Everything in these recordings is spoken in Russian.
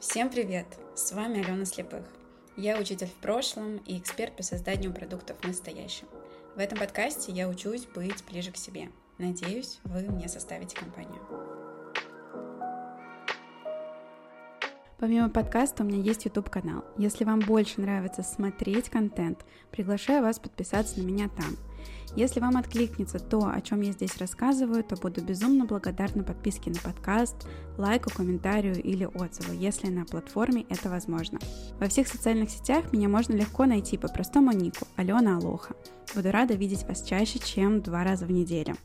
Всем привет! С вами Алена Слепых. Я учитель в прошлом и эксперт по созданию продуктов в настоящем. В этом подкасте я учусь быть ближе к себе. Надеюсь, вы мне составите компанию. Помимо подкаста у меня есть YouTube-канал. Если вам больше нравится смотреть контент, приглашаю вас подписаться на меня там – если вам откликнется то, о чем я здесь рассказываю, то буду безумно благодарна подписке на подкаст, лайку, комментарию или отзыву, если на платформе это возможно. Во всех социальных сетях меня можно легко найти по простому нику Алена Алоха. Буду рада видеть вас чаще, чем два раза в неделю.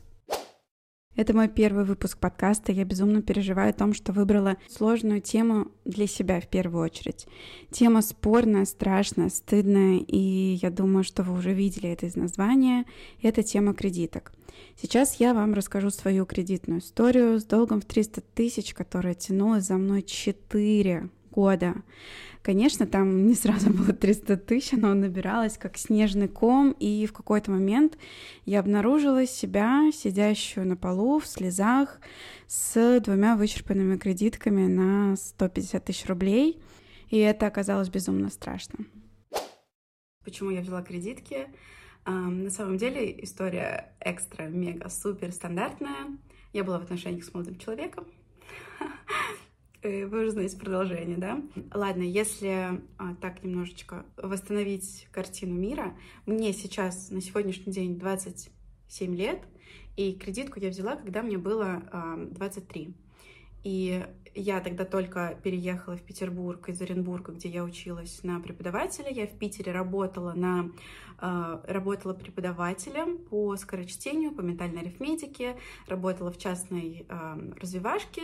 Это мой первый выпуск подкаста. Я безумно переживаю о том, что выбрала сложную тему для себя в первую очередь. Тема спорная, страшная, стыдная, и я думаю, что вы уже видели это из названия. Это тема кредиток. Сейчас я вам расскажу свою кредитную историю с долгом в 300 тысяч, которая тянулась за мной 4 года. Конечно, там не сразу было 300 тысяч, но набиралось как снежный ком, и в какой-то момент я обнаружила себя, сидящую на полу в слезах, с двумя вычерпанными кредитками на 150 тысяч рублей, и это оказалось безумно страшно. Почему я взяла кредитки? На самом деле история экстра, мега, супер стандартная. Я была в отношениях с молодым человеком, вы уже знаете продолжение, да? Ладно, если а, так немножечко восстановить картину мира, мне сейчас на сегодняшний день 27 лет, и кредитку я взяла, когда мне было а, 23. И я тогда только переехала в Петербург из Оренбурга, где я училась на преподавателя. Я в Питере работала, на, э, работала преподавателем по скорочтению, по ментальной арифметике, работала в частной э, развивашке.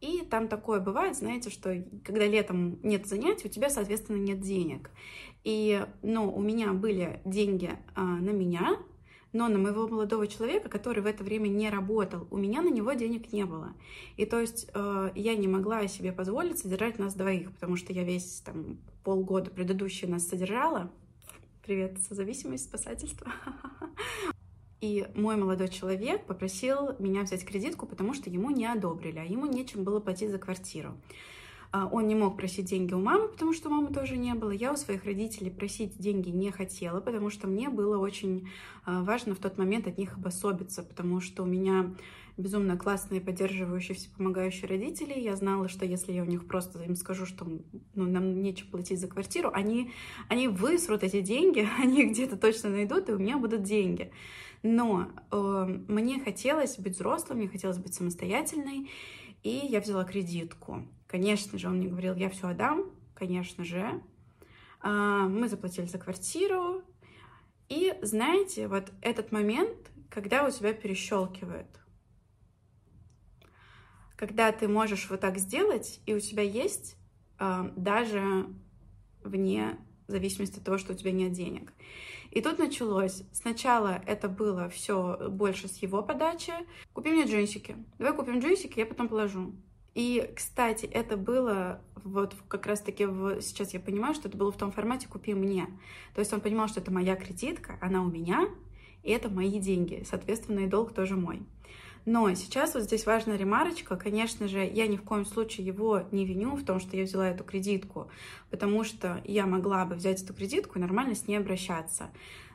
И там такое бывает, знаете, что когда летом нет занятий, у тебя, соответственно, нет денег. И, ну, у меня были деньги э, на меня, но на моего молодого человека, который в это время не работал, у меня на него денег не было. И то есть э, я не могла себе позволить содержать нас двоих, потому что я весь там полгода предыдущий нас содержала. Привет, созависимость, спасательство. И мой молодой человек попросил меня взять кредитку, потому что ему не одобрили, а ему нечем было платить за квартиру. А, он не мог просить деньги у мамы, потому что мамы тоже не было. Я у своих родителей просить деньги не хотела, потому что мне было очень а, важно в тот момент от них обособиться, потому что у меня безумно классные, поддерживающие, всепомогающие родители. Я знала, что если я у них просто им скажу, что ну, нам нечем платить за квартиру, они, они высрут эти деньги, они где-то точно найдут, и у меня будут деньги. Но э, мне хотелось быть взрослым, мне хотелось быть самостоятельной, и я взяла кредитку. Конечно же, он мне говорил, я все отдам, конечно же. А, мы заплатили за квартиру. И знаете, вот этот момент, когда у тебя перещелкивает. Когда ты можешь вот так сделать, и у тебя есть а, даже вне зависимости от того, что у тебя нет денег. И тут началось. Сначала это было все больше с его подачи. Купи мне джинсики. Давай купим джинсики, я потом положу. И, кстати, это было вот как раз-таки в... сейчас я понимаю, что это было в том формате «купи мне». То есть он понимал, что это моя кредитка, она у меня, и это мои деньги. Соответственно, и долг тоже мой. Но сейчас вот здесь важная ремарочка. Конечно же, я ни в коем случае его не виню в том, что я взяла эту кредитку, потому что я могла бы взять эту кредитку и нормально с ней обращаться.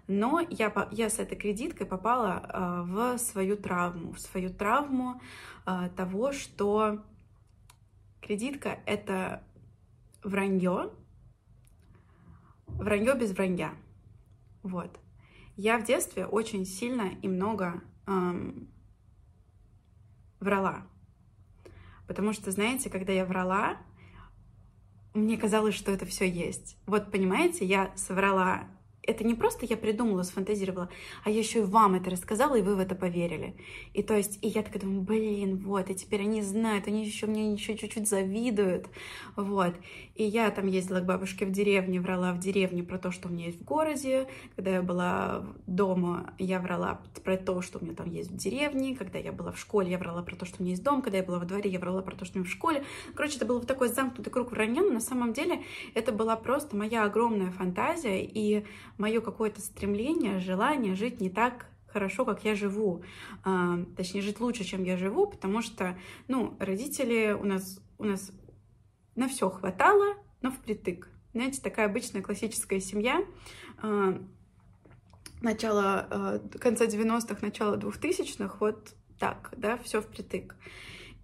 Но я, я с этой кредиткой попала э, в свою травму, в свою травму э, того, что Кредитка — это вранье, вранье без вранья. Вот. Я в детстве очень сильно и много эм, врала. Потому что, знаете, когда я врала, мне казалось, что это все есть. Вот, понимаете, я соврала это не просто я придумала, сфантазировала, а я еще и вам это рассказала, и вы в это поверили. И то есть, и я такая думаю, блин, вот, и теперь они знают, они еще мне еще чуть-чуть завидуют, вот. И я там ездила к бабушке в деревне, врала в деревне про то, что у меня есть в городе. Когда я была дома, я врала про то, что у меня там есть в деревне. Когда я была в школе, я врала про то, что у меня есть дом. Когда я была во дворе, я врала про то, что у меня в школе. Короче, это был вот такой замкнутый круг вранья, но на самом деле это была просто моя огромная фантазия, и мое какое-то стремление, желание жить не так хорошо, как я живу, а, точнее жить лучше, чем я живу, потому что, ну, родители у нас у нас на все хватало, но впритык. Знаете, такая обычная классическая семья, э, начала, конца 90-х, начала 2000-х, вот так, да, все впритык.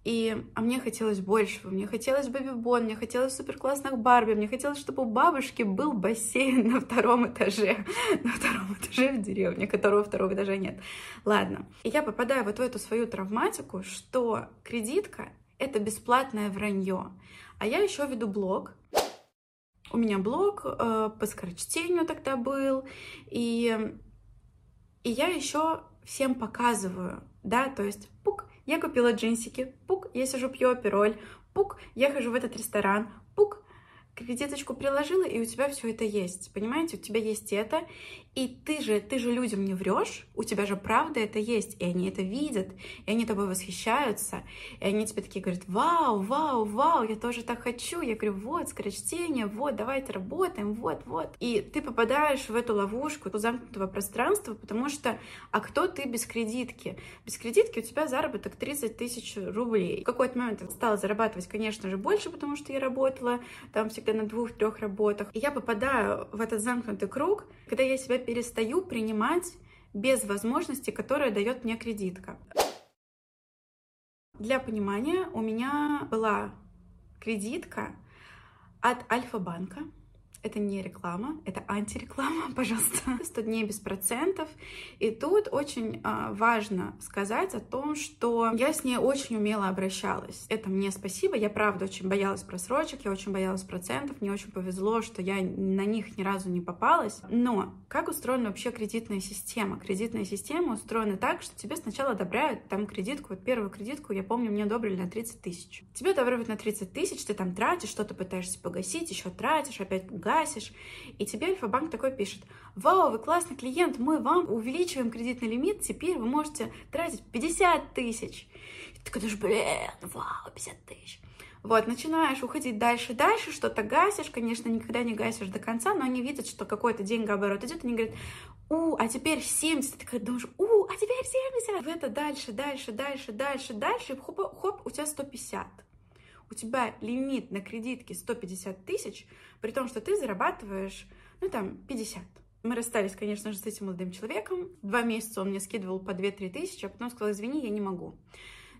И, а мне хотелось большего, мне хотелось бэби-бон, мне хотелось супер классных Барби, мне хотелось, чтобы у бабушки был бассейн на втором этаже, на втором этаже в деревне, которого второго этажа нет. Ладно. И я попадаю вот в эту свою травматику, что кредитка — это бесплатное вранье. А я еще веду блог, у меня блог э, по скорочтению тогда был, и, и я еще всем показываю, да, то есть пук, я купила джинсики, пук, я сижу пью опероль, пук, я хожу в этот ресторан, пук, кредиточку приложила, и у тебя все это есть. Понимаете, у тебя есть это, и ты же, ты же людям не врешь, у тебя же правда это есть, и они это видят, и они тобой восхищаются, и они тебе такие говорят, вау, вау, вау, я тоже так хочу. Я говорю, вот, скорочтение, вот, давайте работаем, вот, вот. И ты попадаешь в эту ловушку, эту замкнутого пространства, потому что, а кто ты без кредитки? Без кредитки у тебя заработок 30 тысяч рублей. В какой-то момент я стала зарабатывать, конечно же, больше, потому что я работала там всегда на двух-трех работах. И я попадаю в этот замкнутый круг, когда я себя перестаю принимать без возможности, которая дает мне кредитка. Для понимания, у меня была кредитка от Альфа-банка это не реклама, это антиреклама, пожалуйста. 100 дней без процентов. И тут очень а, важно сказать о том, что я с ней очень умело обращалась. Это мне спасибо. Я, правда, очень боялась просрочек, я очень боялась процентов. Мне очень повезло, что я на них ни разу не попалась. Но как устроена вообще кредитная система? Кредитная система устроена так, что тебе сначала одобряют там кредитку. Вот первую кредитку, я помню, мне одобрили на 30 тысяч. Тебе одобряют на 30 тысяч, ты там тратишь, что-то пытаешься погасить, еще тратишь, опять гасишь, и тебе Альфа-банк такой пишет, вау, вы классный клиент, мы вам увеличиваем кредитный лимит, теперь вы можете тратить 50 тысяч. И ты такой, блин, вау, 50 тысяч. Вот, начинаешь уходить дальше, дальше, что-то гасишь, конечно, никогда не гасишь до конца, но они видят, что какой-то деньгооборот идет, они говорят, у, а теперь 70, ты такая думаешь, у, а теперь 70. В это дальше, дальше, дальше, дальше, дальше, хоп, хоп, у тебя 150 у тебя лимит на кредитке 150 тысяч, при том, что ты зарабатываешь, ну, там, 50. Мы расстались, конечно же, с этим молодым человеком. Два месяца он мне скидывал по 2-3 тысячи, а потом сказал, извини, я не могу.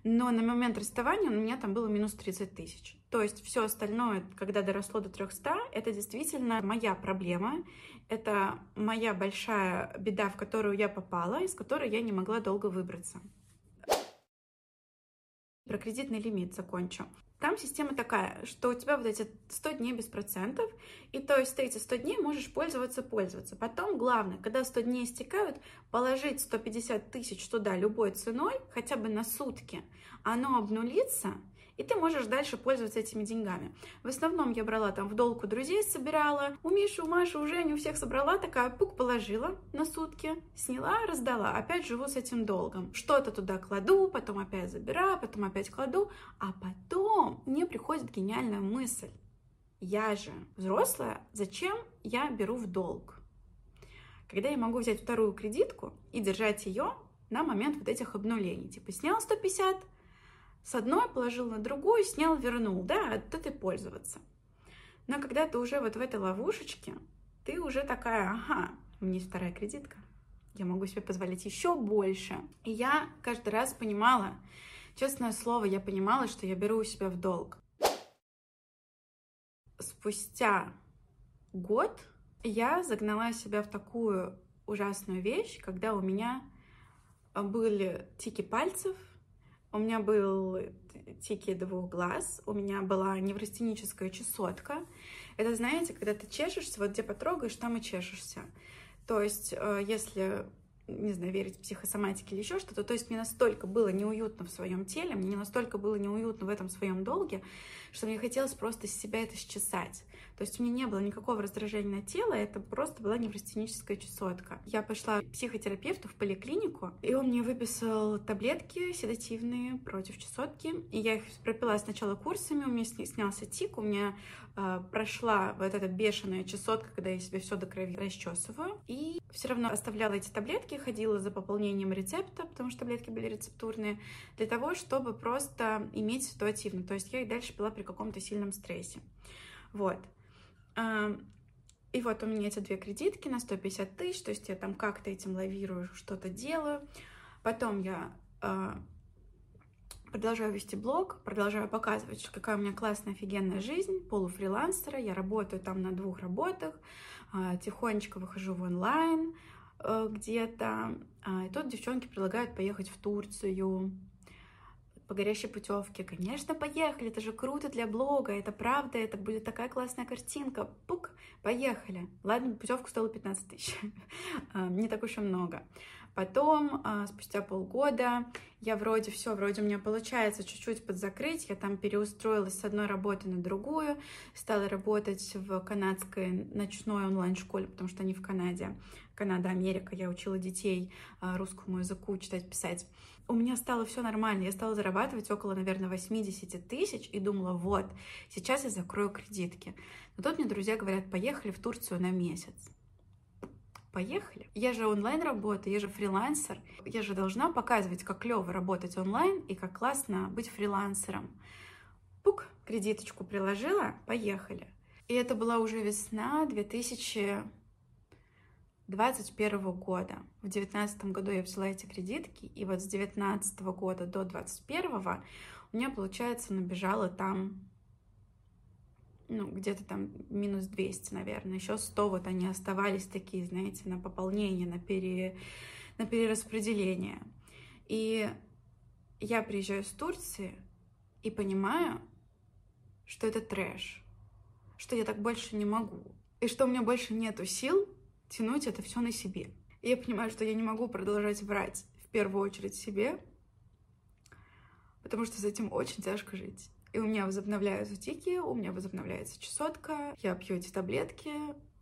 Но на момент расставания у меня там было минус 30 тысяч. То есть все остальное, когда доросло до 300, это действительно моя проблема. Это моя большая беда, в которую я попала, из которой я не могла долго выбраться. Про кредитный лимит закончу. Там система такая, что у тебя вот эти 100 дней без процентов, и то есть ты эти 100 дней можешь пользоваться, пользоваться. Потом главное, когда 100 дней истекают, положить 150 тысяч туда любой ценой, хотя бы на сутки, оно обнулится, и ты можешь дальше пользоваться этими деньгами. В основном я брала там в долг у друзей, собирала, у Миши, у Маши, у Жени, у всех собрала, такая пук положила на сутки, сняла, раздала, опять живу с этим долгом. Что-то туда кладу, потом опять забираю, потом опять кладу, а потом мне приходит гениальная мысль. Я же взрослая, зачем я беру в долг? Когда я могу взять вторую кредитку и держать ее на момент вот этих обнулений. Типа снял 150, с одной положил на другую, снял, вернул, да, от этой пользоваться. Но когда ты уже вот в этой ловушечке, ты уже такая, ага, у меня есть вторая кредитка, я могу себе позволить еще больше. И я каждый раз понимала, честное слово, я понимала, что я беру у себя в долг. Спустя год я загнала себя в такую ужасную вещь, когда у меня были тики пальцев, у меня был тики двух глаз, у меня была неврастеническая чесотка. Это, знаете, когда ты чешешься, вот где потрогаешь, там и чешешься. То есть, э, если не знаю, верить психосоматике или еще что-то. То есть мне настолько было неуютно в своем теле, мне настолько было неуютно в этом своем долге, что мне хотелось просто себя это счесать. То есть у меня не было никакого раздражения на тело, это просто была неврастеническая чесотка. Я пошла к психотерапевту в поликлинику, и он мне выписал таблетки седативные против чесотки, и я их пропила сначала курсами, у меня снялся тик, у меня э, прошла вот эта бешеная чесотка, когда я себе все до крови расчесываю, и все равно оставляла эти таблетки, ходила за пополнением рецепта, потому что таблетки были рецептурные, для того, чтобы просто иметь ситуативно. То есть я их дальше пила при каком-то сильном стрессе. Вот. И вот у меня эти две кредитки на 150 тысяч, то есть я там как-то этим лавирую, что-то делаю. Потом я э, продолжаю вести блог, продолжаю показывать, какая у меня классная, офигенная жизнь, полуфрилансера, я работаю там на двух работах, э, тихонечко выхожу в онлайн э, где-то, э, и тут девчонки предлагают поехать в Турцию, по горящей путевке. Конечно, поехали, это же круто для блога, это правда, это будет такая классная картинка. Пук, поехали. Ладно, путевку стоила 15 тысяч, а, не так уж и много. Потом, а, спустя полгода, я вроде все, вроде у меня получается чуть-чуть подзакрыть. Я там переустроилась с одной работы на другую, стала работать в канадской ночной онлайн-школе, потому что они в Канаде. Канада, Америка. Я учила детей а, русскому языку читать, писать у меня стало все нормально. Я стала зарабатывать около, наверное, 80 тысяч и думала, вот, сейчас я закрою кредитки. Но тут мне друзья говорят, поехали в Турцию на месяц. Поехали. Я же онлайн работаю, я же фрилансер. Я же должна показывать, как клево работать онлайн и как классно быть фрилансером. Пук, кредиточку приложила, поехали. И это была уже весна 2000 2021 года. В 2019 году я взяла эти кредитки, и вот с 2019 года до 2021 у меня, получается, набежало там, ну, где-то там минус 200, наверное. Еще 100 вот они оставались такие, знаете, на пополнение, на, пере... на перераспределение. И я приезжаю с Турции и понимаю, что это трэш, что я так больше не могу, и что у меня больше нету сил тянуть это все на себе. И я понимаю, что я не могу продолжать врать в первую очередь себе, потому что с этим очень тяжко жить. И у меня возобновляются тики, у меня возобновляется чесотка, я пью эти таблетки,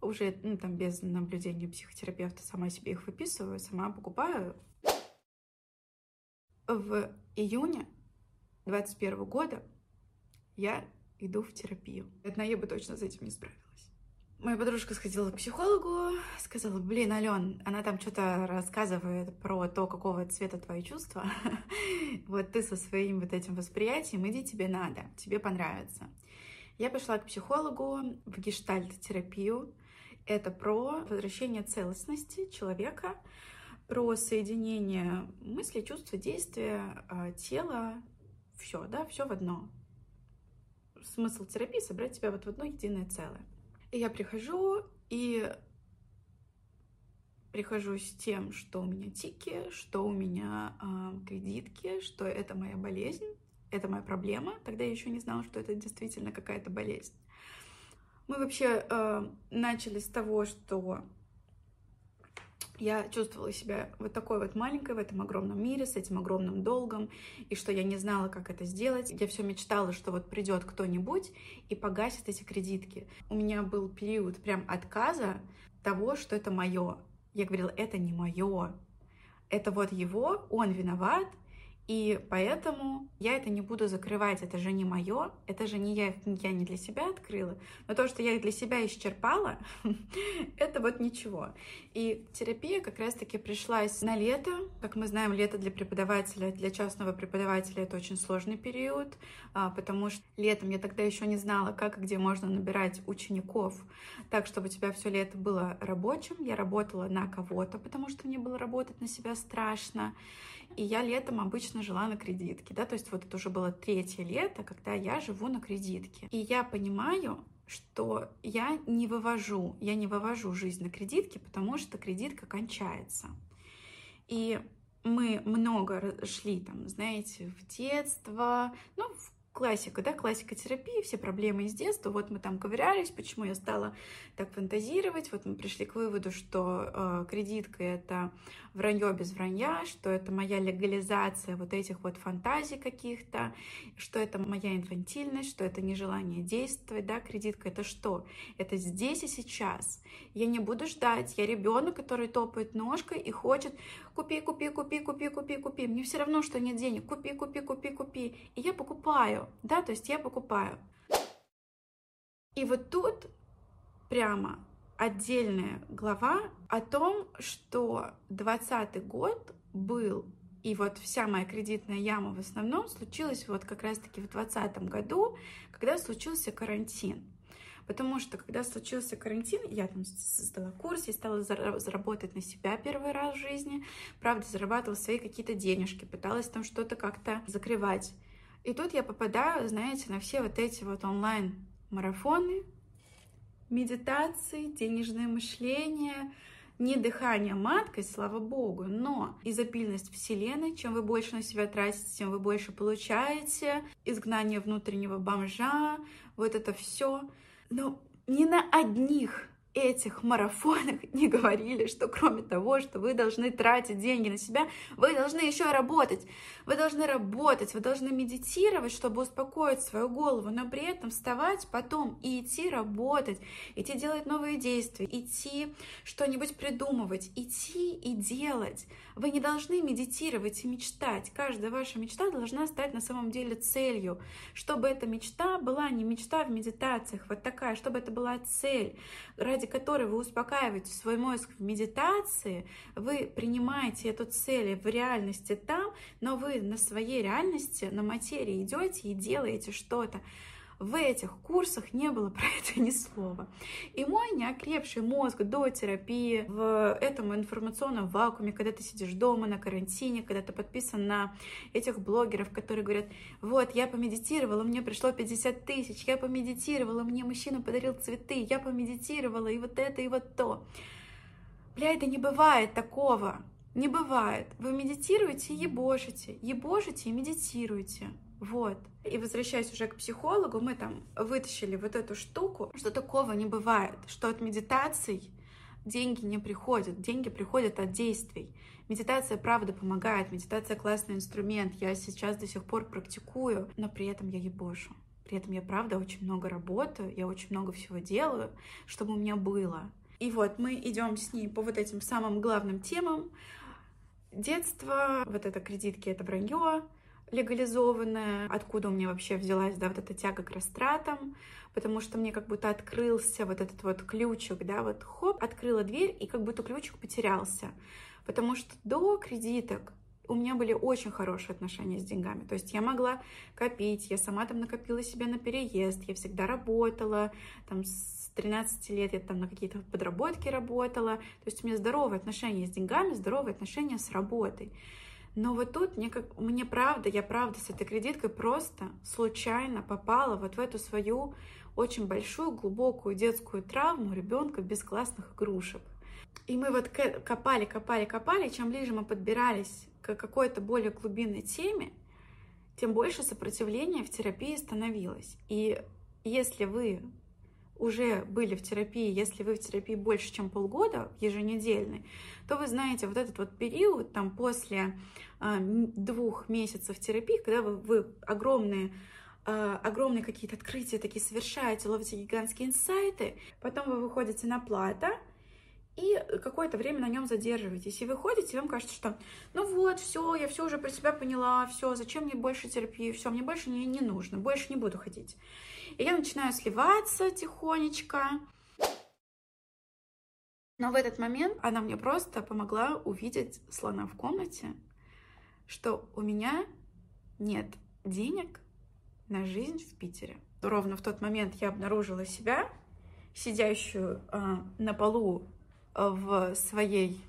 уже ну, там без наблюдения психотерапевта сама себе их выписываю, сама покупаю. В июне 21 года я иду в терапию. Одна я бы точно с этим не справилась. Моя подружка сходила к психологу, сказала, блин, Ален, она там что-то рассказывает про то, какого цвета твои чувства. Вот ты со своим вот этим восприятием, иди, тебе надо, тебе понравится. Я пошла к психологу в гештальт-терапию. Это про возвращение целостности человека, про соединение мысли, чувства, действия, а, тела, все, да, все в одно. Смысл терапии — собрать тебя вот в одно единое целое. Я прихожу и прихожу с тем, что у меня тики, что у меня э, кредитки, что это моя болезнь, это моя проблема. Тогда я еще не знала, что это действительно какая-то болезнь. Мы вообще э, начали с того, что я чувствовала себя вот такой вот маленькой в этом огромном мире, с этим огромным долгом, и что я не знала, как это сделать. Я все мечтала, что вот придет кто-нибудь и погасит эти кредитки. У меня был период прям отказа того, что это мое. Я говорила, это не мое. Это вот его, он виноват, и поэтому я это не буду закрывать, это же не мое, это же не я, я не для себя открыла, но то, что я для себя исчерпала, это вот ничего. И терапия как раз-таки пришлась на лето. Как мы знаем, лето для преподавателя, для частного преподавателя это очень сложный период, а, потому что летом я тогда еще не знала, как и где можно набирать учеников так, чтобы у тебя все лето было рабочим. Я работала на кого-то, потому что мне было работать на себя страшно. И я летом обычно жила на кредитке, да, то есть вот это уже было третье лето, когда я живу на кредитке. И я понимаю, что я не вывожу, я не вывожу жизнь на кредитке, потому что кредитка кончается. И мы много шли там, знаете, в детство, ну, в классика, да, классика терапии, все проблемы из детства. Вот мы там ковырялись, почему я стала так фантазировать. Вот мы пришли к выводу, что э, кредитка это вранье без вранья, что это моя легализация вот этих вот фантазий каких-то, что это моя инфантильность, что это нежелание действовать, да, кредитка это что? Это здесь и сейчас. Я не буду ждать, я ребенок, который топает ножкой и хочет купи, купи, купи, купи, купи, купи. Мне все равно, что нет денег, купи, купи, купи, купи. И я покупаю, да, то есть я покупаю. И вот тут прямо отдельная глава о том, что 2020 год был и вот вся моя кредитная яма в основном случилась вот как раз-таки в 2020 году, когда случился карантин. Потому что, когда случился карантин, я там создала курс, я стала заработать на себя первый раз в жизни. Правда, зарабатывала свои какие-то денежки, пыталась там что-то как-то закрывать. И тут я попадаю, знаете, на все вот эти вот онлайн-марафоны, медитации, денежное мышление, не дыхание маткой, слава богу, но изобильность вселенной, чем вы больше на себя тратите, тем вы больше получаете, изгнание внутреннего бомжа, вот это все. Но ни на одних этих марафонах не говорили, что кроме того, что вы должны тратить деньги на себя, вы должны еще работать. Вы должны работать, вы должны медитировать, чтобы успокоить свою голову, но при этом вставать потом и идти работать, идти делать новые действия, идти что-нибудь придумывать, идти и делать. Вы не должны медитировать и мечтать. Каждая ваша мечта должна стать на самом деле целью, чтобы эта мечта была не мечта в медитациях, вот такая, чтобы это была цель, ради ради которой вы успокаиваете свой мозг в медитации, вы принимаете эту цель в реальности там, но вы на своей реальности, на материи идете и делаете что-то в этих курсах не было про это ни слова. И мой неокрепший мозг до терапии в этом информационном вакууме, когда ты сидишь дома на карантине, когда ты подписан на этих блогеров, которые говорят, вот, я помедитировала, мне пришло 50 тысяч, я помедитировала, мне мужчина подарил цветы, я помедитировала, и вот это, и вот то. Бля, это не бывает такого. Не бывает. Вы медитируете и ебошите. Ебошите и медитируете. Вот. И возвращаясь уже к психологу, мы там вытащили вот эту штуку, что такого не бывает, что от медитаций деньги не приходят, деньги приходят от действий. Медитация, правда, помогает, медитация классный инструмент, я сейчас до сих пор практикую, но при этом я ебошу. При этом я, правда, очень много работаю, я очень много всего делаю, чтобы у меня было. И вот мы идем с ней по вот этим самым главным темам. Детство, вот это кредитки, это вранье, легализованная, откуда у меня вообще взялась, да, вот эта тяга к растратам, потому что мне как будто открылся вот этот вот ключик, да, вот хоп, открыла дверь, и как будто ключик потерялся, потому что до кредиток у меня были очень хорошие отношения с деньгами. То есть я могла копить, я сама там накопила себе на переезд, я всегда работала, там с 13 лет я там на какие-то подработки работала. То есть у меня здоровые отношения с деньгами, здоровые отношения с работой. Но вот тут мне, как, мне правда, я правда с этой кредиткой просто случайно попала вот в эту свою очень большую, глубокую детскую травму ребенка без классных игрушек. И мы вот копали, копали, копали, чем ближе мы подбирались к какой-то более глубинной теме, тем больше сопротивления в терапии становилось. И если вы уже были в терапии, если вы в терапии больше, чем полгода, еженедельной, то вы знаете вот этот вот период, там после э, двух месяцев терапии, когда вы, вы огромные э, огромные какие-то открытия такие совершаете, ловите гигантские инсайты, потом вы выходите на плата, и какое-то время на нем задерживаетесь. И вы ходите, и вам кажется, что ну вот, все, я все уже про себя поняла, все, зачем мне больше терапии, все, мне больше не, не нужно, больше не буду ходить. И я начинаю сливаться тихонечко. Но в этот момент она мне просто помогла увидеть слона в комнате, что у меня нет денег на жизнь в Питере. Ровно в тот момент я обнаружила себя, сидящую э, на полу в своей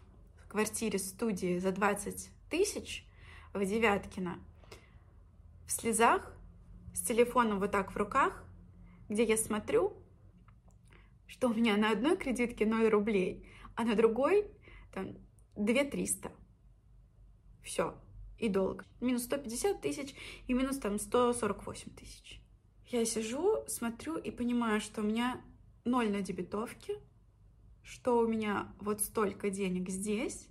квартире-студии за 20 тысяч в Девяткино, в слезах, с телефоном вот так в руках, где я смотрю, что у меня на одной кредитке 0 рублей, а на другой там 2 300. Все. И долг. Минус 150 тысяч и минус там 148 тысяч. Я сижу, смотрю и понимаю, что у меня ноль на дебетовке, что у меня вот столько денег здесь,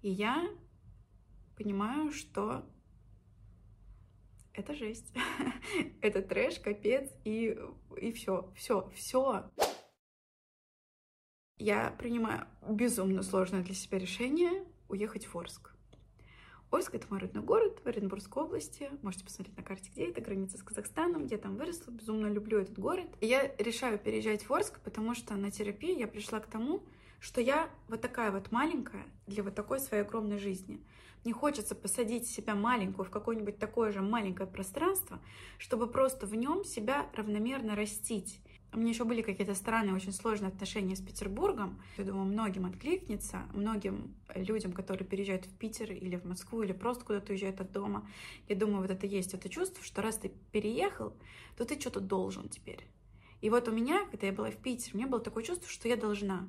и я понимаю, что это жесть. это трэш, капец, и, и все, все, все. Я принимаю безумно сложное для себя решение уехать в Орск. Орск — это мой родной город в Оренбургской области. Можете посмотреть на карте, где это, граница с Казахстаном, где там выросла. Безумно люблю этот город. И я решаю переезжать в Орск, потому что на терапии я пришла к тому, что я вот такая вот маленькая для вот такой своей огромной жизни. Мне хочется посадить себя маленькую в какое-нибудь такое же маленькое пространство, чтобы просто в нем себя равномерно растить. У меня еще были какие-то странные, очень сложные отношения с Петербургом. Я думаю, многим откликнется, многим людям, которые переезжают в Питер или в Москву, или просто куда-то уезжают от дома. Я думаю, вот это есть это чувство, что раз ты переехал, то ты что-то должен теперь. И вот у меня, когда я была в Питере, у меня было такое чувство, что я должна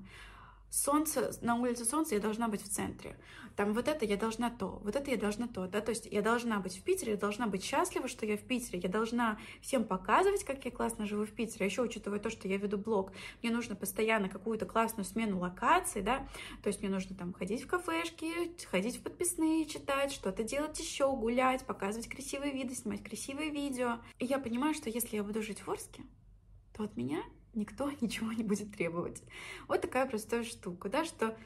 солнце, на улице солнце, я должна быть в центре. Там вот это я должна то, вот это я должна то, да, то есть я должна быть в Питере, я должна быть счастлива, что я в Питере, я должна всем показывать, как я классно живу в Питере, а еще учитывая то, что я веду блог, мне нужно постоянно какую-то классную смену локаций, да, то есть мне нужно там ходить в кафешки, ходить в подписные, читать, что-то делать еще, гулять, показывать красивые виды, снимать красивые видео. И я понимаю, что если я буду жить в Орске, то от меня никто ничего не будет требовать. Вот такая простая штука, да, что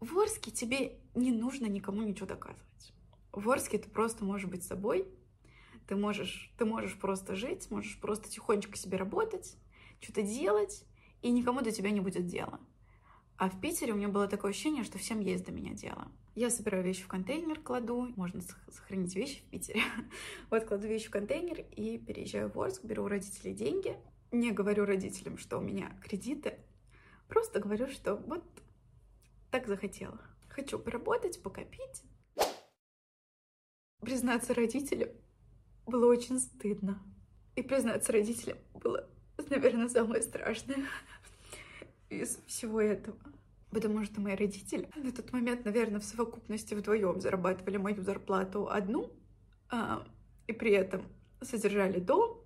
в Орске тебе не нужно никому ничего доказывать. В Орске ты просто можешь быть собой, ты можешь, ты можешь просто жить, можешь просто тихонечко себе работать, что-то делать, и никому до тебя не будет дела. А в Питере у меня было такое ощущение, что всем есть до меня дело. Я собираю вещи в контейнер, кладу, можно сохранить вещи в Питере. Вот кладу вещи в контейнер и переезжаю в Орск, беру у родителей деньги, не говорю родителям, что у меня кредиты, просто говорю, что вот так захотела. Хочу поработать, покопить. Признаться родителям было очень стыдно. И признаться родителям было, наверное, самое страшное из всего этого. Потому что мои родители на тот момент, наверное, в совокупности вдвоем зарабатывали мою зарплату одну, а, и при этом содержали дом,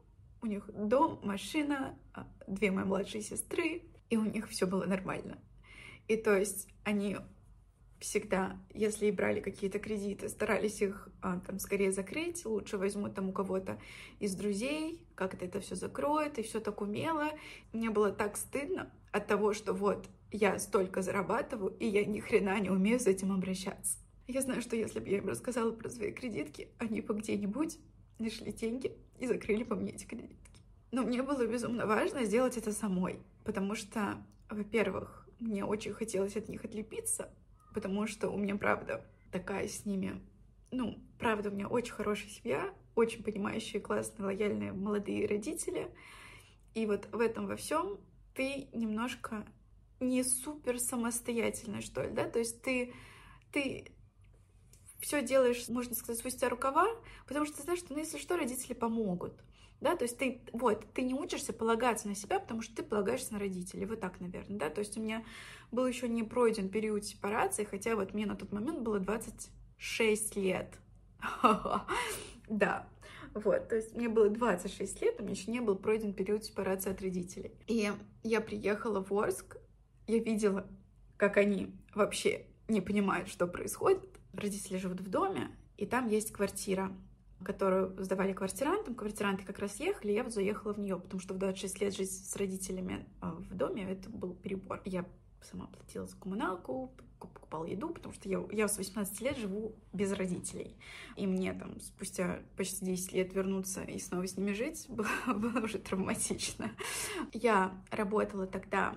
у них дом, машина, а, две мои младшие сестры, и у них все было нормально. И то есть они всегда, если и брали какие-то кредиты, старались их а, там скорее закрыть, лучше возьмут там у кого-то из друзей, как-то это все закроет, и все так умело. Мне было так стыдно от того, что вот я столько зарабатываю, и я ни хрена не умею с этим обращаться. Я знаю, что если бы я им рассказала про свои кредитки, они бы где-нибудь нашли деньги и закрыли по мне эти кредитки. Но мне было безумно важно сделать это самой, потому что, во-первых, мне очень хотелось от них отлепиться, потому что у меня, правда, такая с ними, ну, правда, у меня очень хорошая семья, очень понимающие, классные, лояльные молодые родители. И вот в этом во всем ты немножко не супер самостоятельная, что ли, да, то есть ты, ты все делаешь, можно сказать, спустя рукава, потому что ты знаешь, что, ну, если что, родители помогут. Да, то есть ты, вот, ты не учишься полагаться на себя, потому что ты полагаешься на родителей. Вот так, наверное, да. То есть у меня был еще не пройден период сепарации, хотя вот мне на тот момент было 26 лет. Да, вот, то есть мне было 26 лет, у меня еще не был пройден период сепарации от родителей. И я приехала в Орск, я видела, как они вообще не понимают, что происходит родители живут в доме, и там есть квартира, которую сдавали квартирантам. Квартиранты как раз ехали, я вот заехала в нее, потому что в 26 лет жить с родителями а, в доме это был перебор. Я сама платила за коммуналку, покупала еду, потому что я, я с 18 лет живу без родителей. И мне там спустя почти 10 лет вернуться и снова с ними жить было, было уже травматично. Я работала тогда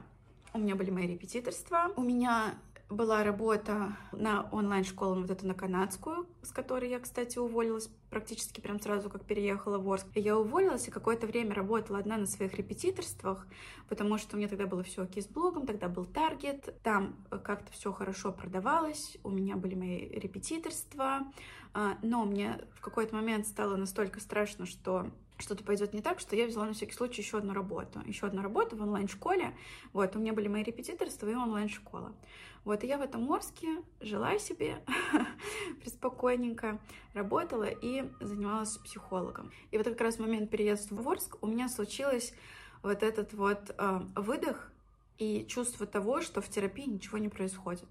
у меня были мои репетиторства. У меня была работа на онлайн-школу, вот эту на канадскую, с которой я, кстати, уволилась практически прям сразу, как переехала в Орск. Я уволилась и какое-то время работала одна на своих репетиторствах, потому что у меня тогда было все окей с блогом, тогда был таргет, там как-то все хорошо продавалось, у меня были мои репетиторства, а, но мне в какой-то момент стало настолько страшно, что что-то пойдет не так, что я взяла на всякий случай еще одну работу. Еще одну работу в онлайн-школе. Вот, у меня были мои репетиторства и онлайн-школа. Вот, и я в этом Орске жила себе преспокойненько, работала и занималась психологом. И вот как раз в момент переезда в Орск у меня случилось вот этот вот э, выдох и чувство того, что в терапии ничего не происходит.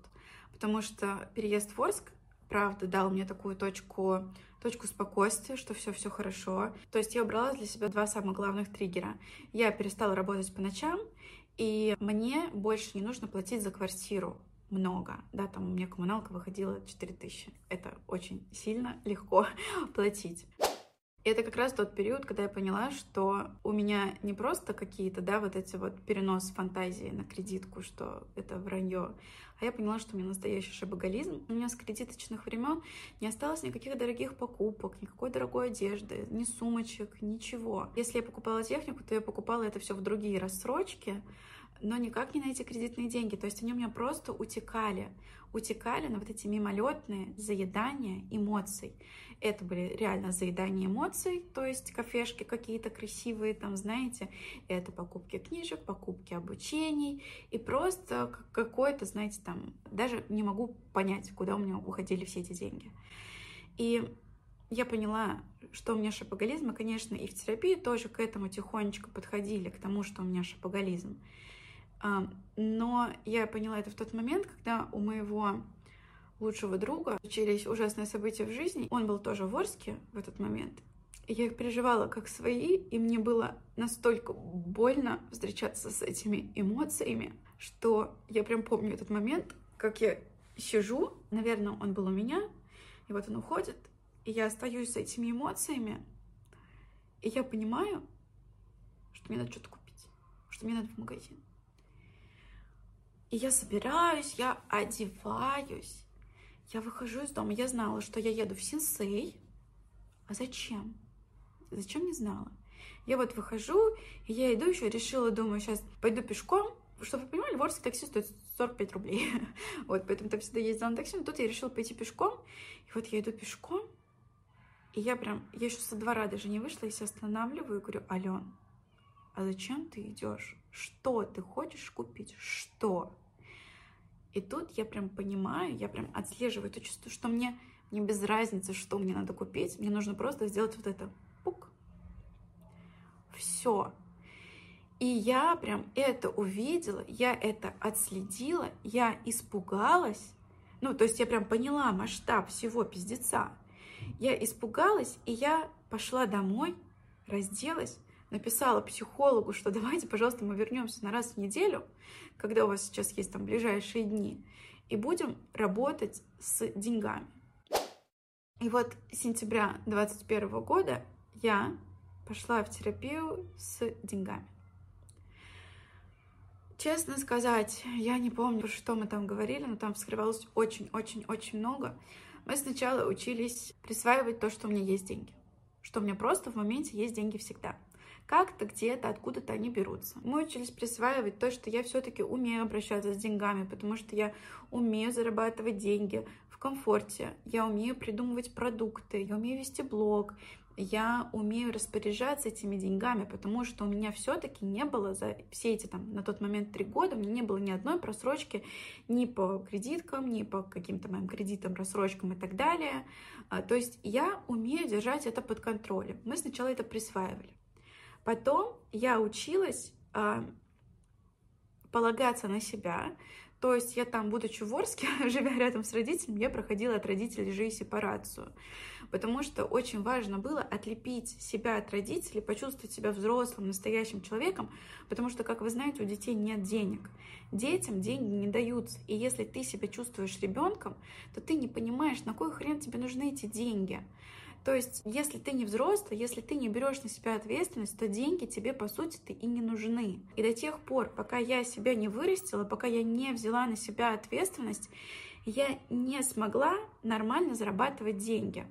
Потому что переезд в Орск правда дал мне такую точку, точку спокойствия, что все все хорошо. То есть я убрала для себя два самых главных триггера. Я перестала работать по ночам, и мне больше не нужно платить за квартиру. Много, да, там у меня коммуналка выходила 4000. Это очень сильно легко платить. И это как раз тот период, когда я поняла, что у меня не просто какие-то, да, вот эти вот перенос фантазии на кредитку, что это вранье, а я поняла, что у меня настоящий шабагализм. У меня с кредиточных времен не осталось никаких дорогих покупок, никакой дорогой одежды, ни сумочек, ничего. Если я покупала технику, то я покупала это все в другие рассрочки, но никак не на эти кредитные деньги. То есть они у меня просто утекали, утекали на вот эти мимолетные заедания эмоций. Это были реально заедания эмоций, то есть кафешки какие-то красивые, там, знаете, это покупки книжек, покупки обучений, и просто какой-то, знаете, там, даже не могу понять, куда у меня уходили все эти деньги. И я поняла, что у меня шапоголизм, и, конечно, и в терапии тоже к этому тихонечко подходили, к тому, что у меня шапоголизм. Но я поняла это в тот момент, когда у моего лучшего друга случились ужасные события в жизни. Он был тоже в Орске в этот момент. И я их переживала как свои, и мне было настолько больно встречаться с этими эмоциями, что я прям помню этот момент, как я сижу, наверное, он был у меня, и вот он уходит, и я остаюсь с этими эмоциями, и я понимаю, что мне надо что-то купить, что мне надо в магазин. И я собираюсь, я одеваюсь, я выхожу из дома. Я знала, что я еду в Синсей. А зачем? Зачем не знала? Я вот выхожу, и я иду еще, решила, думаю, сейчас пойду пешком. Чтобы вы понимали, в Орске такси стоит 45 рублей. вот, поэтому так всегда ездила на такси. Но тут я решила пойти пешком. И вот я иду пешком, и я прям, я еще со двора даже не вышла, и себя останавливаю и говорю, Ален, а зачем ты идешь? Что ты хочешь купить? Что? И тут я прям понимаю, я прям отслеживаю это чувство, что мне не без разницы, что мне надо купить, мне нужно просто сделать вот это. Пук. Все. И я прям это увидела, я это отследила, я испугалась. Ну, то есть я прям поняла масштаб всего пиздеца. Я испугалась, и я пошла домой, разделась, написала психологу, что давайте, пожалуйста, мы вернемся на раз в неделю, когда у вас сейчас есть там ближайшие дни, и будем работать с деньгами. И вот с сентября 2021 года я пошла в терапию с деньгами. Честно сказать, я не помню, что мы там говорили, но там вскрывалось очень-очень-очень много. Мы сначала учились присваивать то, что у меня есть деньги. Что у меня просто в моменте есть деньги всегда как-то где-то откуда-то они берутся. Мы учились присваивать то, что я все-таки умею обращаться с деньгами, потому что я умею зарабатывать деньги в комфорте, я умею придумывать продукты, я умею вести блог, я умею распоряжаться этими деньгами, потому что у меня все-таки не было за все эти там на тот момент три года, у меня не было ни одной просрочки ни по кредиткам, ни по каким-то моим кредитам, рассрочкам и так далее. А, то есть я умею держать это под контролем. Мы сначала это присваивали. Потом я училась э, полагаться на себя. То есть я там, будучи в Орске, живя рядом с родителями, я проходила от родителей же и сепарацию. Потому что очень важно было отлепить себя от родителей, почувствовать себя взрослым, настоящим человеком, потому что, как вы знаете, у детей нет денег. Детям деньги не даются. И если ты себя чувствуешь ребенком, то ты не понимаешь, на кой хрен тебе нужны эти деньги. То есть, если ты не взрослый, если ты не берешь на себя ответственность, то деньги тебе, по сути, ты и не нужны. И до тех пор, пока я себя не вырастила, пока я не взяла на себя ответственность, я не смогла нормально зарабатывать деньги.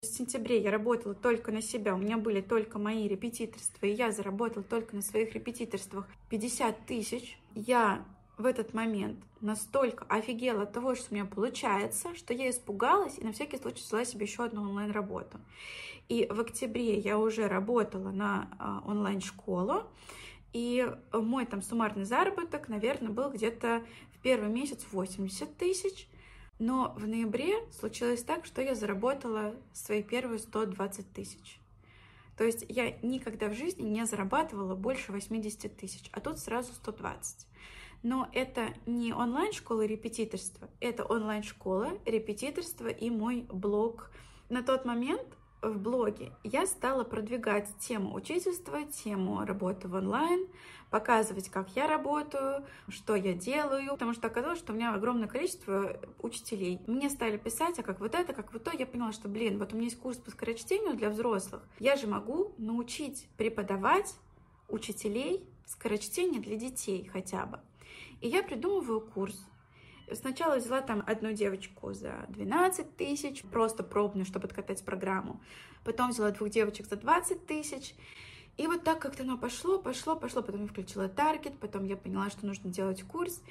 В сентябре я работала только на себя, у меня были только мои репетиторства, и я заработала только на своих репетиторствах 50 тысяч. Я в этот момент настолько офигела от того, что у меня получается, что я испугалась и на всякий случай взяла себе еще одну онлайн-работу. И в октябре я уже работала на а, онлайн-школу, и мой там суммарный заработок, наверное, был где-то в первый месяц 80 тысяч, но в ноябре случилось так, что я заработала свои первые 120 тысяч. То есть я никогда в жизни не зарабатывала больше 80 тысяч, а тут сразу 120. Но это не онлайн-школа репетиторства, это онлайн-школа, репетиторство и мой блог. На тот момент в блоге я стала продвигать тему учительства, тему работы в онлайн, показывать, как я работаю, что я делаю, потому что оказалось, что у меня огромное количество учителей. Мне стали писать, а как вот это, как вот то. Я поняла, что, блин, вот у меня есть курс по скорочтению для взрослых. Я же могу научить преподавать учителей скорочтение для детей хотя бы. И я придумываю курс. Сначала взяла там одну девочку за 12 тысяч, просто пробную, чтобы откатать программу. Потом взяла двух девочек за 20 тысяч. И вот так как-то оно пошло, пошло, пошло. Потом я включила таргет, потом я поняла, что нужно делать курс.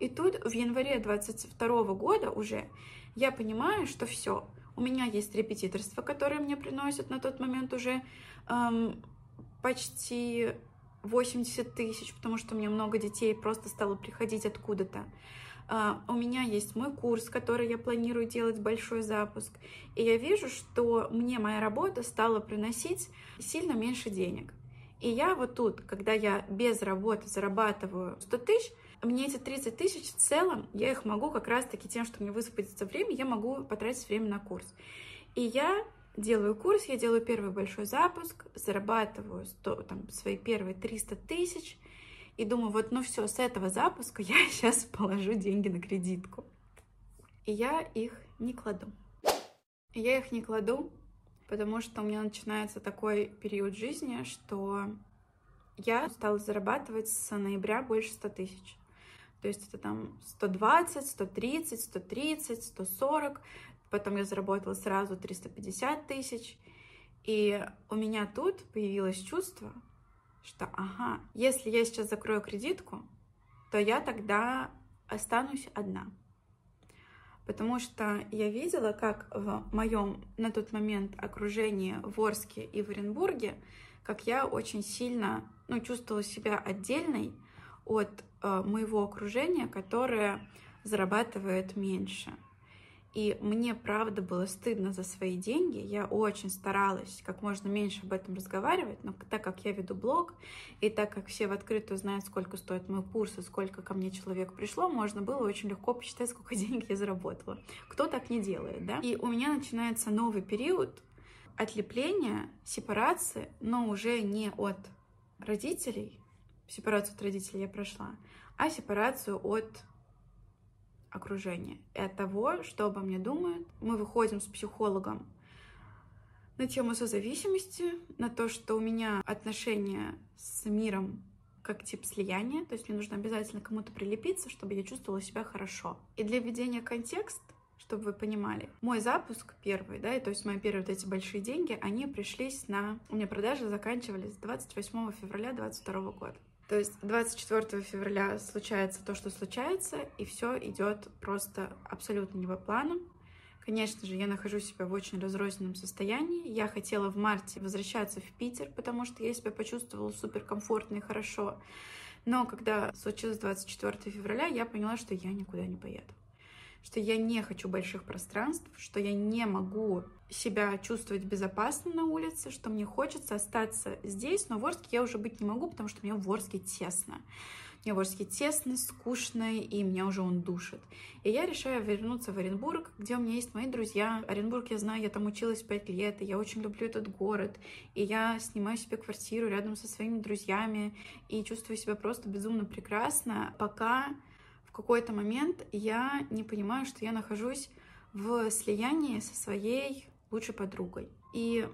И тут в январе 22 года уже я понимаю, что все, у меня есть репетиторство, которое мне приносит на тот момент уже эм, почти 80 тысяч, потому что меня много детей просто стало приходить откуда-то. Uh, у меня есть мой курс, который я планирую делать большой запуск. И я вижу, что мне моя работа стала приносить сильно меньше денег. И я вот тут, когда я без работы зарабатываю 100 тысяч, мне эти 30 тысяч в целом, я их могу как раз-таки тем, что мне высвободится время, я могу потратить время на курс. И я делаю курс, я делаю первый большой запуск, зарабатываю 100, там, свои первые 300 тысяч, и думаю, вот ну все, с этого запуска я сейчас положу деньги на кредитку. И я их не кладу. Я их не кладу, потому что у меня начинается такой период жизни, что я стала зарабатывать с ноября больше 100 тысяч. То есть это там 120, 130, 130, 140. Потом я заработала сразу 350 тысяч. И у меня тут появилось чувство, что, ага, если я сейчас закрою кредитку, то я тогда останусь одна. Потому что я видела, как в моем на тот момент окружении в Орске и в Оренбурге, как я очень сильно ну, чувствовала себя отдельной от э, моего окружения, которое зарабатывает меньше. И мне, правда, было стыдно за свои деньги. Я очень старалась как можно меньше об этом разговаривать, но так как я веду блог, и так как все в открытую знают, сколько стоит мой курс и сколько ко мне человек пришло, можно было очень легко посчитать, сколько денег я заработала. Кто так не делает, да? И у меня начинается новый период отлепления, сепарации, но уже не от родителей, сепарацию от родителей я прошла, а сепарацию от окружения и от того, что обо мне думают. Мы выходим с психологом на тему созависимости, на то, что у меня отношения с миром как тип слияния, то есть мне нужно обязательно кому-то прилепиться, чтобы я чувствовала себя хорошо. И для введения контекст, чтобы вы понимали, мой запуск первый, да, и то есть мои первые вот эти большие деньги, они пришлись на... У меня продажи заканчивались 28 февраля 2022 года. То есть 24 февраля случается то, что случается, и все идет просто абсолютно не по плану. Конечно же, я нахожу себя в очень разрозненном состоянии. Я хотела в марте возвращаться в Питер, потому что я себя почувствовала супер комфортно и хорошо. Но когда случилось 24 февраля, я поняла, что я никуда не поеду что я не хочу больших пространств, что я не могу себя чувствовать безопасно на улице, что мне хочется остаться здесь, но в Орске я уже быть не могу, потому что мне в Орске тесно. Мне в Орске тесно, скучно, и меня уже он душит. И я решаю вернуться в Оренбург, где у меня есть мои друзья. Оренбург я знаю, я там училась пять лет, и я очень люблю этот город. И я снимаю себе квартиру рядом со своими друзьями, и чувствую себя просто безумно прекрасно, пока в какой-то момент я не понимаю, что я нахожусь в слиянии со своей лучшей подругой. И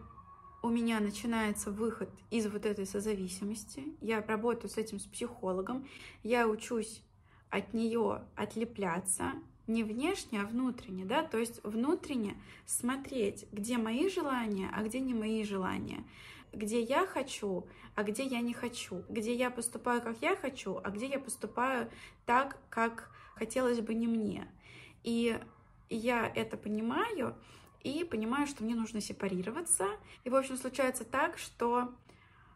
у меня начинается выход из вот этой созависимости. Я работаю с этим с психологом. Я учусь от нее отлепляться, не внешне, а внутренне, да, то есть внутренне смотреть, где мои желания, а где не мои желания, где я хочу, а где я не хочу, где я поступаю, как я хочу, а где я поступаю так, как хотелось бы не мне. И я это понимаю, и понимаю, что мне нужно сепарироваться. И, в общем, случается так, что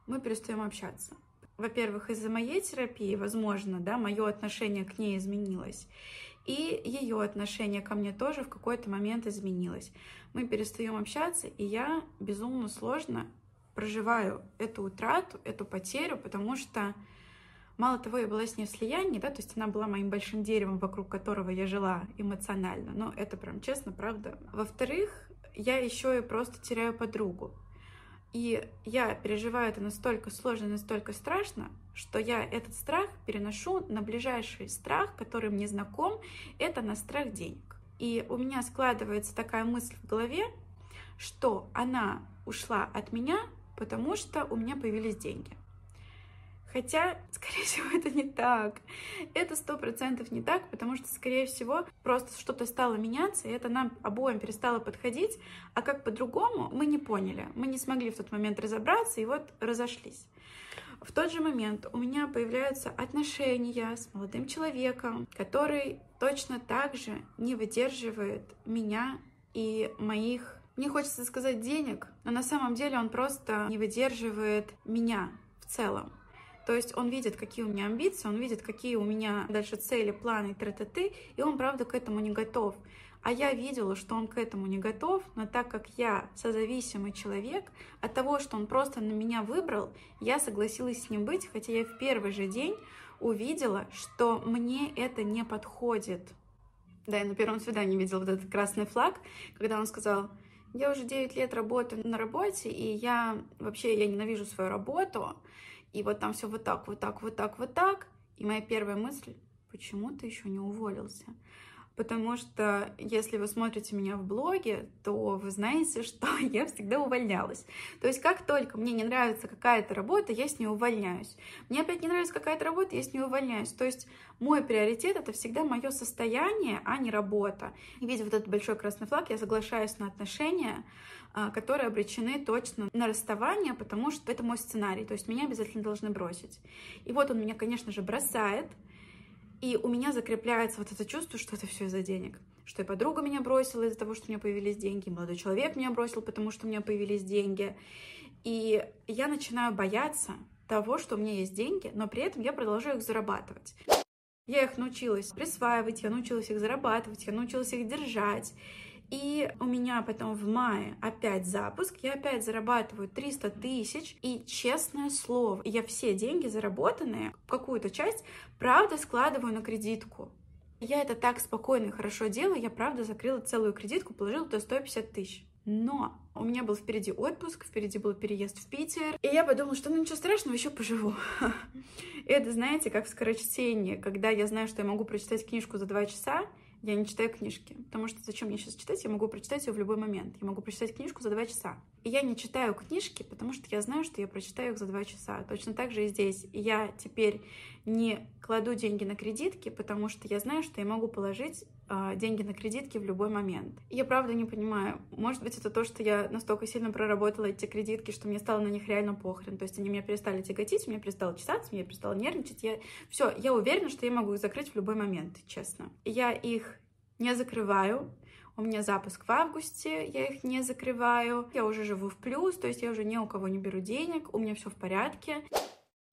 мы перестаем общаться. Во-первых, из-за моей терапии, возможно, да, мое отношение к ней изменилось. И ее отношение ко мне тоже в какой-то момент изменилось. Мы перестаем общаться, и я безумно сложно проживаю эту утрату, эту потерю, потому что мало того, я была с ней в слиянии, да, то есть она была моим большим деревом, вокруг которого я жила эмоционально, но это прям честно, правда. Во-вторых, я еще и просто теряю подругу. И я переживаю это настолько сложно, настолько страшно, что я этот страх переношу на ближайший страх, который мне знаком, это на страх денег. И у меня складывается такая мысль в голове, что она ушла от меня, потому что у меня появились деньги. Хотя, скорее всего, это не так. Это сто процентов не так, потому что, скорее всего, просто что-то стало меняться, и это нам обоим перестало подходить, а как по-другому мы не поняли. Мы не смогли в тот момент разобраться, и вот разошлись. В тот же момент у меня появляются отношения с молодым человеком, который точно так же не выдерживает меня и моих мне хочется сказать денег, но на самом деле он просто не выдерживает меня в целом. То есть он видит, какие у меня амбиции, он видит, какие у меня дальше цели, планы, тра-та-ты, и он, правда, к этому не готов. А я видела, что он к этому не готов, но так как я созависимый человек, от того, что он просто на меня выбрал, я согласилась с ним быть, хотя я в первый же день увидела, что мне это не подходит. Да, я на первом свидании видела вот этот красный флаг, когда он сказал, я уже 9 лет работаю на работе, и я вообще я ненавижу свою работу, и вот там все вот так, вот так, вот так, вот так. И моя первая мысль, почему ты еще не уволился? Потому что если вы смотрите меня в блоге, то вы знаете, что я всегда увольнялась. То есть как только мне не нравится какая-то работа, я с ней увольняюсь. Мне опять не нравится какая-то работа, я с ней увольняюсь. То есть мой приоритет это всегда мое состояние, а не работа. И видя вот этот большой красный флаг, я соглашаюсь на отношения, а, которые обречены точно на расставание, потому что это мой сценарий, то есть меня обязательно должны бросить. И вот он меня, конечно же, бросает, и у меня закрепляется вот это чувство, что это все из-за денег. Что и подруга меня бросила из-за того, что у меня появились деньги, молодой человек меня бросил, потому что у меня появились деньги. И я начинаю бояться того, что у меня есть деньги, но при этом я продолжаю их зарабатывать. Я их научилась присваивать, я научилась их зарабатывать, я научилась их держать. И у меня потом в мае опять запуск, я опять зарабатываю 300 тысяч, и честное слово, я все деньги заработанные, какую-то часть, правда, складываю на кредитку. Я это так спокойно и хорошо делаю, я правда закрыла целую кредитку, положила туда 150 тысяч. Но у меня был впереди отпуск, впереди был переезд в Питер, и я подумала, что ну ничего страшного, еще поживу. Это, знаете, как в скорочтении, когда я знаю, что я могу прочитать книжку за два часа, я не читаю книжки, потому что зачем мне сейчас читать, я могу прочитать ее в любой момент. Я могу прочитать книжку за два часа. И я не читаю книжки, потому что я знаю, что я прочитаю их за два часа. Точно так же и здесь. И я теперь не кладу деньги на кредитки, потому что я знаю, что я могу положить деньги на кредитки в любой момент. Я правда не понимаю, может быть, это то, что я настолько сильно проработала эти кредитки, что мне стало на них реально похрен. То есть они меня перестали тяготить, меня перестало чесаться, меня перестало нервничать. Я... Все, я уверена, что я могу их закрыть в любой момент, честно. Я их не закрываю. У меня запуск в августе, я их не закрываю. Я уже живу в плюс, то есть я уже ни у кого не беру денег, у меня все в порядке.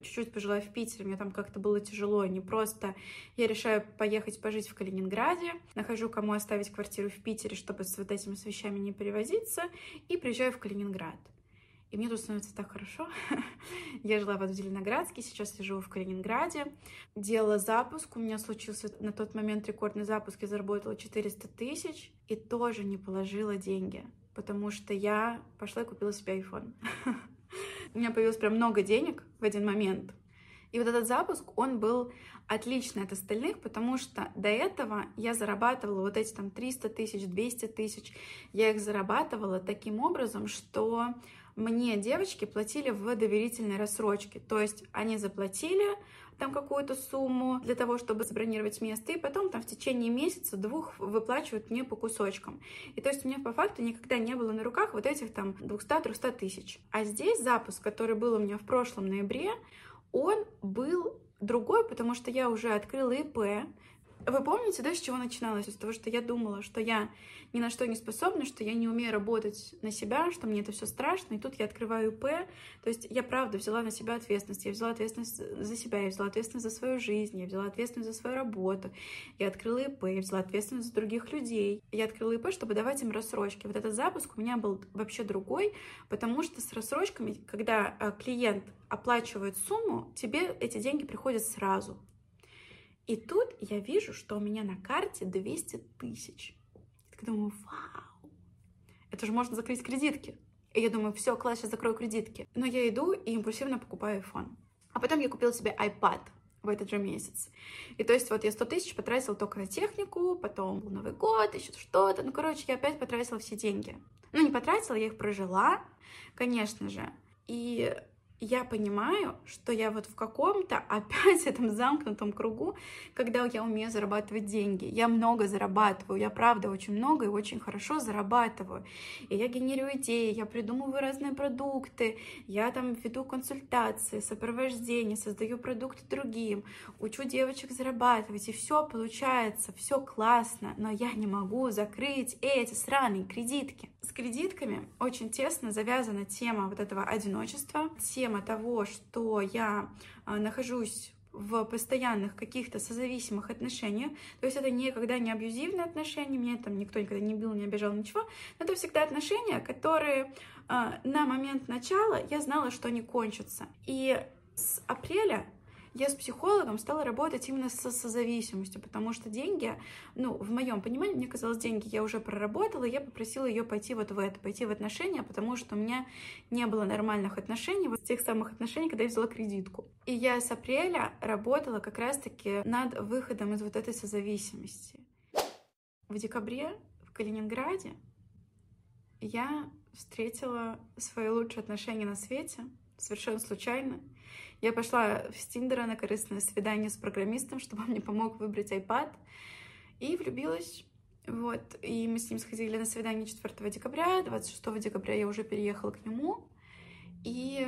Чуть-чуть пожила в Питере, мне там как-то было тяжело, не просто. Я решаю поехать пожить в Калининграде, нахожу, кому оставить квартиру в Питере, чтобы с вот этими с вещами не перевозиться, и приезжаю в Калининград. И мне тут становится так хорошо. я жила вот в Зеленоградске, сейчас я живу в Калининграде. Делала запуск, у меня случился на тот момент рекордный запуск, я заработала 400 тысяч и тоже не положила деньги, потому что я пошла и купила себе iPhone. у меня появилось прям много денег в один момент. И вот этот запуск, он был отличный от остальных, потому что до этого я зарабатывала вот эти там 300 тысяч, 200 тысяч. Я их зарабатывала таким образом, что мне девочки платили в доверительной рассрочке. То есть они заплатили там какую-то сумму для того, чтобы забронировать место, и потом там в течение месяца двух выплачивают мне по кусочкам. И то есть у меня по факту никогда не было на руках вот этих там 200-300 тысяч. А здесь запуск, который был у меня в прошлом ноябре, он был другой, потому что я уже открыла ИП, вы помните, да, с чего начиналось? С того, что я думала, что я ни на что не способна, что я не умею работать на себя, что мне это все страшно, и тут я открываю ИП. То есть я правда взяла на себя ответственность. Я взяла ответственность за себя, я взяла ответственность за свою жизнь, я взяла ответственность за свою работу, я открыла ИП, я взяла ответственность за других людей. Я открыла ИП, чтобы давать им рассрочки. Вот этот запуск у меня был вообще другой, потому что с рассрочками, когда э, клиент оплачивает сумму, тебе эти деньги приходят сразу. И тут я вижу, что у меня на карте 200 тысяч. Я думаю, вау, Это же можно закрыть кредитки. И я думаю, все, класс, сейчас закрою кредитки. Но я иду и импульсивно покупаю iPhone. А потом я купила себе iPad в этот же месяц. И то есть вот я 100 тысяч потратила только на технику, потом был Новый год, еще что-то. Ну, короче, я опять потратила все деньги. Ну, не потратила, я их прожила, конечно же. И я понимаю, что я вот в каком-то опять этом замкнутом кругу, когда я умею зарабатывать деньги. Я много зарабатываю, я правда очень много и очень хорошо зарабатываю. И я генерирую идеи, я придумываю разные продукты, я там веду консультации, сопровождение, создаю продукты другим, учу девочек зарабатывать, и все получается, все классно, но я не могу закрыть эти сраные кредитки. С кредитками очень тесно завязана тема вот этого одиночества, тема того, что я а, нахожусь в постоянных каких-то созависимых отношениях. То есть это никогда не абьюзивные отношения, меня там никто никогда не бил, не обижал, ничего. Но это всегда отношения, которые э, на момент начала я знала, что они кончатся. И с апреля я с психологом стала работать именно со созависимостью, потому что деньги, ну, в моем понимании, мне казалось, деньги я уже проработала, я попросила ее пойти вот в это, пойти в отношения, потому что у меня не было нормальных отношений, вот тех самых отношений, когда я взяла кредитку. И я с апреля работала как раз-таки над выходом из вот этой созависимости. В декабре в Калининграде я встретила свои лучшие отношения на свете, совершенно случайно. Я пошла в Тиндера на корыстное свидание с программистом, чтобы он мне помог выбрать iPad, и влюбилась. Вот, и мы с ним сходили на свидание 4 декабря, 26 декабря я уже переехала к нему, и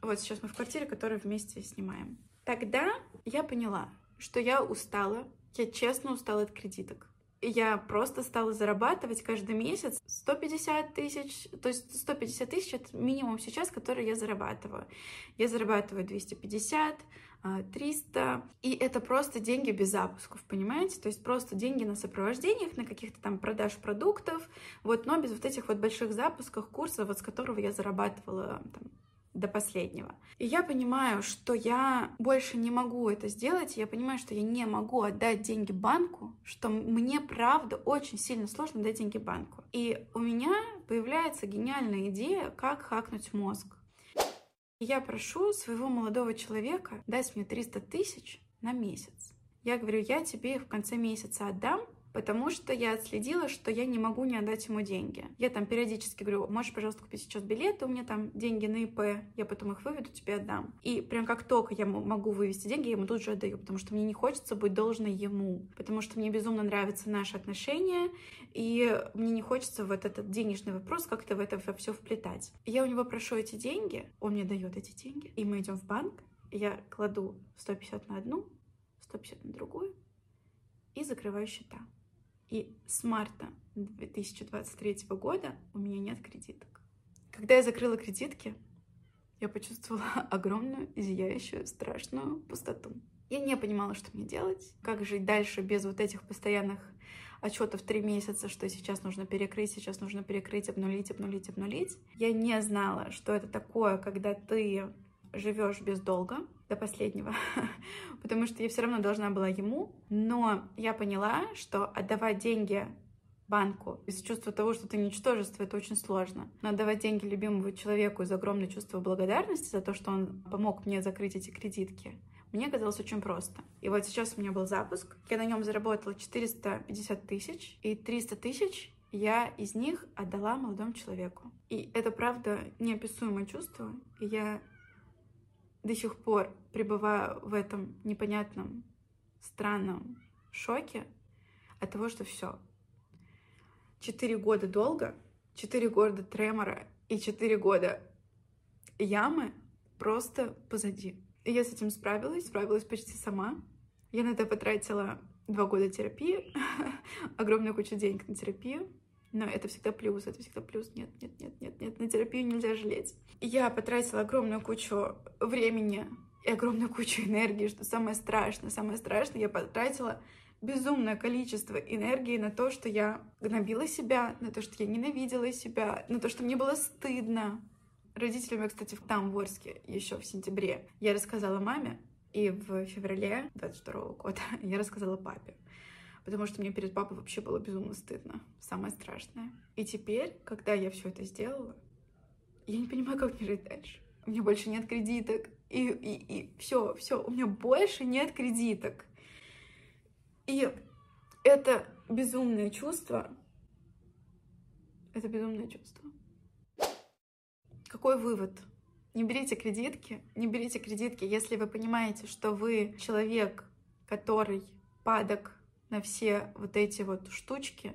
вот сейчас мы в квартире, которую вместе снимаем. Тогда я поняла, что я устала, я честно устала от кредиток я просто стала зарабатывать каждый месяц 150 тысяч, то есть 150 тысяч это минимум сейчас, который я зарабатываю. Я зарабатываю 250, 300, а, и это просто деньги без запусков, понимаете? То есть просто деньги на сопровождениях, на каких-то там продаж продуктов, вот, но без вот этих вот больших запусков курсов, вот с которого я зарабатывала там, до последнего. И я понимаю, что я больше не могу это сделать, я понимаю, что я не могу отдать деньги банку, что мне, правда, очень сильно сложно дать деньги банку. И у меня появляется гениальная идея, как хакнуть мозг. И я прошу своего молодого человека дать мне 300 тысяч на месяц. Я говорю, я тебе их в конце месяца отдам, потому что я отследила, что я не могу не отдать ему деньги. Я там периодически говорю, можешь, пожалуйста, купить сейчас билеты, у меня там деньги на ИП, я потом их выведу, тебе отдам. И прям как только я могу вывести деньги, я ему тут же отдаю, потому что мне не хочется быть должной ему, потому что мне безумно нравятся наши отношения, и мне не хочется вот этот денежный вопрос как-то в это все вплетать. Я у него прошу эти деньги, он мне дает эти деньги, и мы идем в банк, я кладу 150 на одну, 150 на другую и закрываю счета. И с марта 2023 года у меня нет кредиток. Когда я закрыла кредитки, я почувствовала огромную, зияющую, страшную пустоту. Я не понимала, что мне делать, как жить дальше без вот этих постоянных отчетов три месяца, что сейчас нужно перекрыть, сейчас нужно перекрыть, обнулить, обнулить, обнулить. Я не знала, что это такое, когда ты живешь без долга до последнего, потому что я все равно должна была ему, но я поняла, что отдавать деньги банку из чувства того, что ты ничтожество, это очень сложно. Но отдавать деньги любимому человеку из огромного чувства благодарности за то, что он помог мне закрыть эти кредитки, мне казалось очень просто. И вот сейчас у меня был запуск, я на нем заработала 450 тысяч, и 300 тысяч я из них отдала молодому человеку. И это, правда, неописуемое чувство. И я до сих пор пребываю в этом непонятном, странном шоке от того, что все. Четыре года долго, четыре года тремора и четыре года ямы просто позади. И я с этим справилась, справилась почти сама. Я на это потратила два года терапии, огромную кучу денег на терапию. Но это всегда плюс, это всегда плюс. Нет, нет, нет, нет, нет, на терапию нельзя жалеть. Я потратила огромную кучу времени и огромную кучу энергии, что самое страшное, самое страшное, я потратила безумное количество энергии на то, что я гнобила себя, на то, что я ненавидела себя, на то, что мне было стыдно. Родителям я, кстати, там, в Орске, еще в сентябре, я рассказала маме, и в феврале 22 года я рассказала папе. Потому что мне перед папой вообще было безумно стыдно, самое страшное. И теперь, когда я все это сделала, я не понимаю, как мне жить дальше. У меня больше нет кредиток, и, и, и все, все, у меня больше нет кредиток. И это безумное чувство, это безумное чувство. Какой вывод? Не берите кредитки, не берите кредитки, если вы понимаете, что вы человек, который падок на все вот эти вот штучки,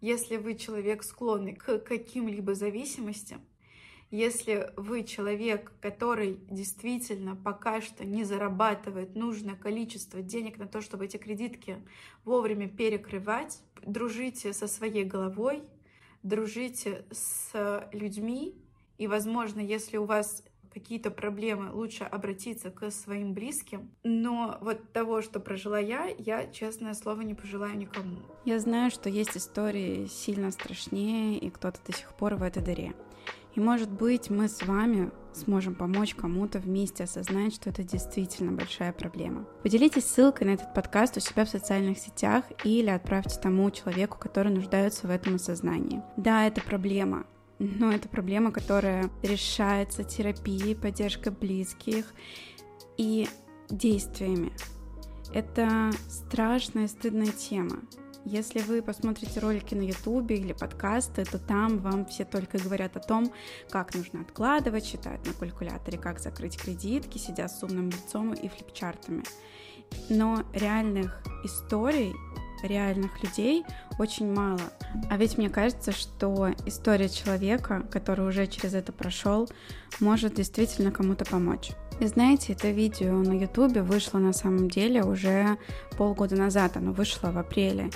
если вы человек, склонный к каким-либо зависимостям, если вы человек, который действительно пока что не зарабатывает нужное количество денег на то, чтобы эти кредитки вовремя перекрывать, дружите со своей головой, дружите с людьми, и, возможно, если у вас какие-то проблемы, лучше обратиться к своим близким. Но вот того, что прожила я, я, честное слово, не пожелаю никому. Я знаю, что есть истории сильно страшнее, и кто-то до сих пор в этой дыре. И, может быть, мы с вами сможем помочь кому-то вместе осознать, что это действительно большая проблема. Поделитесь ссылкой на этот подкаст у себя в социальных сетях или отправьте тому человеку, который нуждается в этом осознании. Да, это проблема, но это проблема, которая решается терапией, поддержкой близких и действиями. Это страшная, стыдная тема. Если вы посмотрите ролики на ютубе или подкасты, то там вам все только говорят о том, как нужно откладывать, считают на калькуляторе, как закрыть кредитки, сидя с умным лицом и флипчартами. Но реальных историй реальных людей очень мало. А ведь мне кажется, что история человека, который уже через это прошел, может действительно кому-то помочь. И знаете, это видео на ютубе вышло на самом деле уже полгода назад, оно вышло в апреле.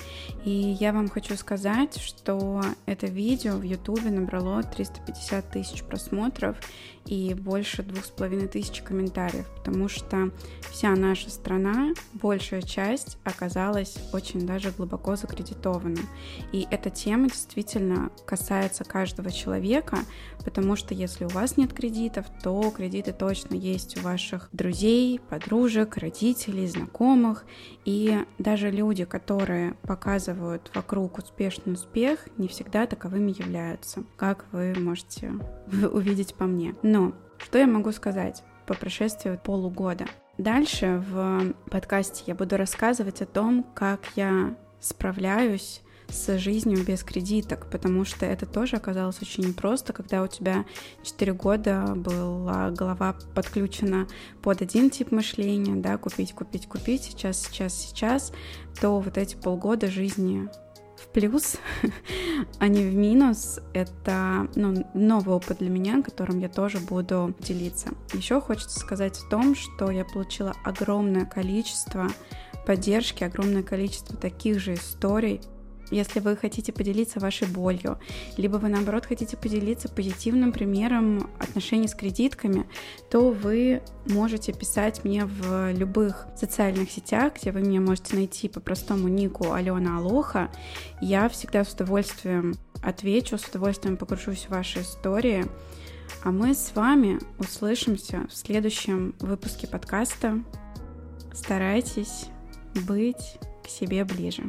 И я вам хочу сказать, что это видео в ютубе набрало 350 тысяч просмотров и больше двух с половиной тысяч комментариев, потому что вся наша страна, большая часть оказалась очень даже глубоко закредитована. И эта тема действительно касается каждого человека, потому что если у вас нет кредитов, то кредиты точно есть у ваших друзей, подружек, родителей, знакомых. И даже люди, которые показывают вокруг успешный успех, не всегда таковыми являются, как вы можете увидеть по мне. Но что я могу сказать по прошествии полугода? Дальше в подкасте я буду рассказывать о том, как я справляюсь с жизнью без кредиток, потому что это тоже оказалось очень непросто, когда у тебя 4 года была голова подключена под один тип мышления, да, купить, купить, купить, сейчас, сейчас, сейчас, то вот эти полгода жизни в плюс, а не в минус. Это ну, новый опыт для меня, которым я тоже буду делиться. Еще хочется сказать о том, что я получила огромное количество поддержки, огромное количество таких же историй если вы хотите поделиться вашей болью, либо вы наоборот хотите поделиться позитивным примером отношений с кредитками, то вы можете писать мне в любых социальных сетях, где вы меня можете найти по простому нику Алена Алоха. Я всегда с удовольствием отвечу, с удовольствием погружусь в ваши истории. А мы с вами услышимся в следующем выпуске подкаста. Старайтесь быть к себе ближе.